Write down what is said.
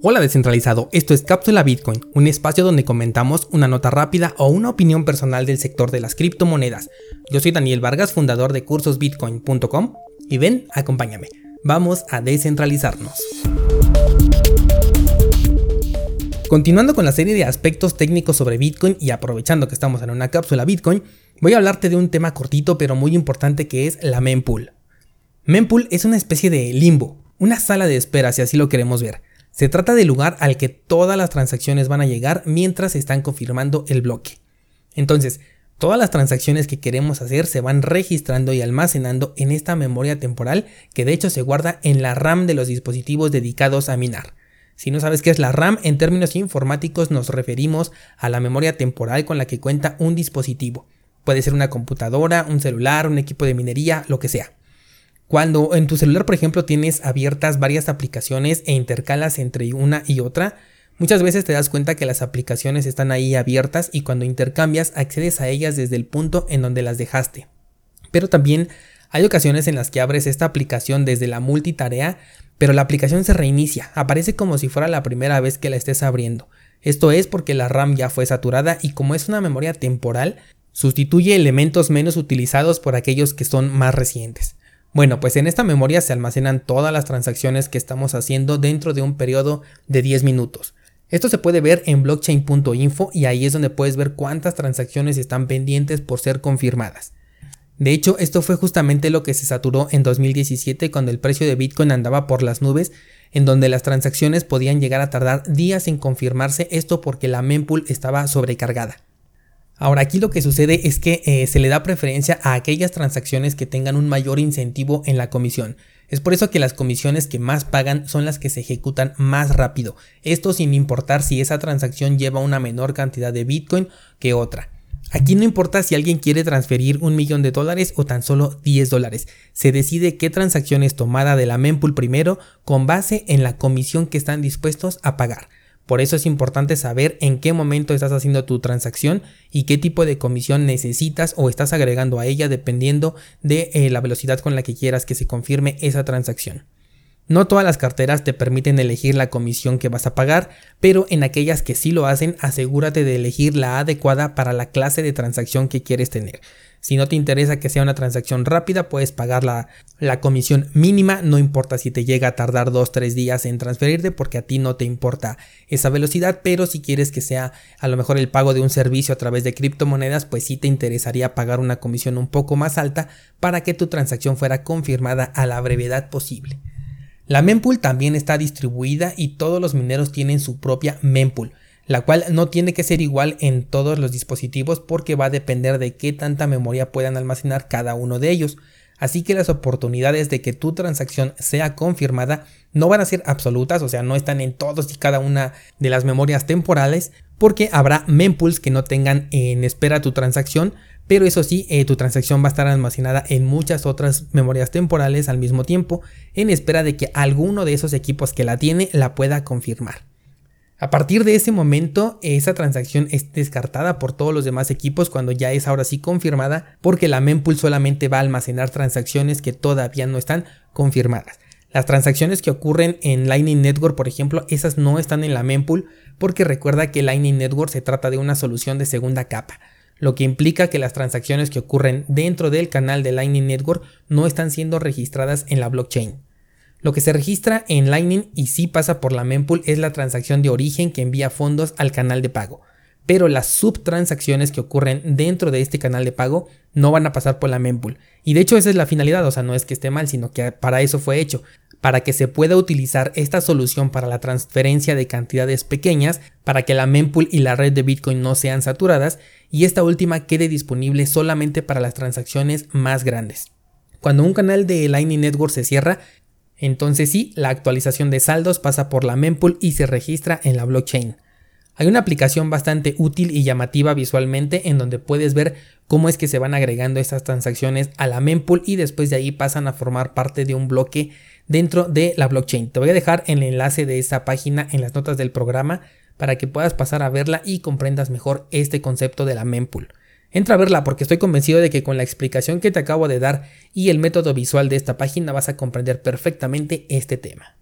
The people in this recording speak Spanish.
Hola descentralizado, esto es Cápsula Bitcoin, un espacio donde comentamos una nota rápida o una opinión personal del sector de las criptomonedas. Yo soy Daniel Vargas, fundador de cursosbitcoin.com y ven, acompáñame, vamos a descentralizarnos. Continuando con la serie de aspectos técnicos sobre Bitcoin y aprovechando que estamos en una cápsula Bitcoin, voy a hablarte de un tema cortito pero muy importante que es la mempool. Mempool es una especie de limbo, una sala de espera si así lo queremos ver se trata del lugar al que todas las transacciones van a llegar mientras se están confirmando el bloque. Entonces, todas las transacciones que queremos hacer se van registrando y almacenando en esta memoria temporal que de hecho se guarda en la RAM de los dispositivos dedicados a minar. Si no sabes qué es la RAM, en términos informáticos nos referimos a la memoria temporal con la que cuenta un dispositivo. Puede ser una computadora, un celular, un equipo de minería, lo que sea. Cuando en tu celular, por ejemplo, tienes abiertas varias aplicaciones e intercalas entre una y otra, muchas veces te das cuenta que las aplicaciones están ahí abiertas y cuando intercambias accedes a ellas desde el punto en donde las dejaste. Pero también hay ocasiones en las que abres esta aplicación desde la multitarea, pero la aplicación se reinicia, aparece como si fuera la primera vez que la estés abriendo. Esto es porque la RAM ya fue saturada y como es una memoria temporal, sustituye elementos menos utilizados por aquellos que son más recientes. Bueno, pues en esta memoria se almacenan todas las transacciones que estamos haciendo dentro de un periodo de 10 minutos. Esto se puede ver en blockchain.info y ahí es donde puedes ver cuántas transacciones están pendientes por ser confirmadas. De hecho, esto fue justamente lo que se saturó en 2017 cuando el precio de Bitcoin andaba por las nubes, en donde las transacciones podían llegar a tardar días en confirmarse, esto porque la mempool estaba sobrecargada. Ahora aquí lo que sucede es que eh, se le da preferencia a aquellas transacciones que tengan un mayor incentivo en la comisión. Es por eso que las comisiones que más pagan son las que se ejecutan más rápido. Esto sin importar si esa transacción lleva una menor cantidad de Bitcoin que otra. Aquí no importa si alguien quiere transferir un millón de dólares o tan solo 10 dólares. Se decide qué transacción es tomada de la mempool primero con base en la comisión que están dispuestos a pagar. Por eso es importante saber en qué momento estás haciendo tu transacción y qué tipo de comisión necesitas o estás agregando a ella dependiendo de eh, la velocidad con la que quieras que se confirme esa transacción. No todas las carteras te permiten elegir la comisión que vas a pagar, pero en aquellas que sí lo hacen, asegúrate de elegir la adecuada para la clase de transacción que quieres tener. Si no te interesa que sea una transacción rápida, puedes pagar la, comisión mínima, no importa si te llega a tardar 2-3 días en transferirte porque a ti no te importa esa velocidad, pero si quieres que sea a lo mejor el pago de un servicio a través de criptomonedas, pues sí te interesaría pagar una comisión un poco más alta para que tu transacción fuera confirmada a la brevedad posible. La mempool también está distribuida y todos los mineros tienen su propia mempool, la cual no tiene que ser igual en todos los dispositivos porque va a depender de qué tanta memoria puedan almacenar cada uno de ellos. Así que las oportunidades de que tu transacción sea confirmada no van a ser absolutas, o sea, no están en todos y cada una de las memorias temporales, porque habrá mempools que no tengan en espera tu transacción, pero eso sí, eh, tu transacción va a estar almacenada en muchas otras memorias temporales al mismo tiempo, en espera de que alguno de esos equipos que la tiene la pueda confirmar. A partir de ese momento, esa transacción es descartada por todos los demás equipos cuando ya es ahora sí confirmada, porque la mempool solamente va a almacenar transacciones que todavía no están confirmadas. Las transacciones que ocurren en Lightning Network, por ejemplo, esas no están en la mempool, porque recuerda que Lightning Network se trata de una solución de segunda capa lo que implica que las transacciones que ocurren dentro del canal de Lightning Network no están siendo registradas en la blockchain. Lo que se registra en Lightning y sí pasa por la mempool es la transacción de origen que envía fondos al canal de pago, pero las subtransacciones que ocurren dentro de este canal de pago no van a pasar por la mempool. Y de hecho esa es la finalidad, o sea, no es que esté mal, sino que para eso fue hecho, para que se pueda utilizar esta solución para la transferencia de cantidades pequeñas, para que la mempool y la red de Bitcoin no sean saturadas y esta última quede disponible solamente para las transacciones más grandes. Cuando un canal de Lightning Network se cierra, entonces sí, la actualización de saldos pasa por la mempool y se registra en la blockchain. Hay una aplicación bastante útil y llamativa visualmente en donde puedes ver cómo es que se van agregando estas transacciones a la mempool y después de ahí pasan a formar parte de un bloque dentro de la blockchain. Te voy a dejar el enlace de esa página en las notas del programa para que puedas pasar a verla y comprendas mejor este concepto de la mempool. Entra a verla porque estoy convencido de que con la explicación que te acabo de dar y el método visual de esta página vas a comprender perfectamente este tema.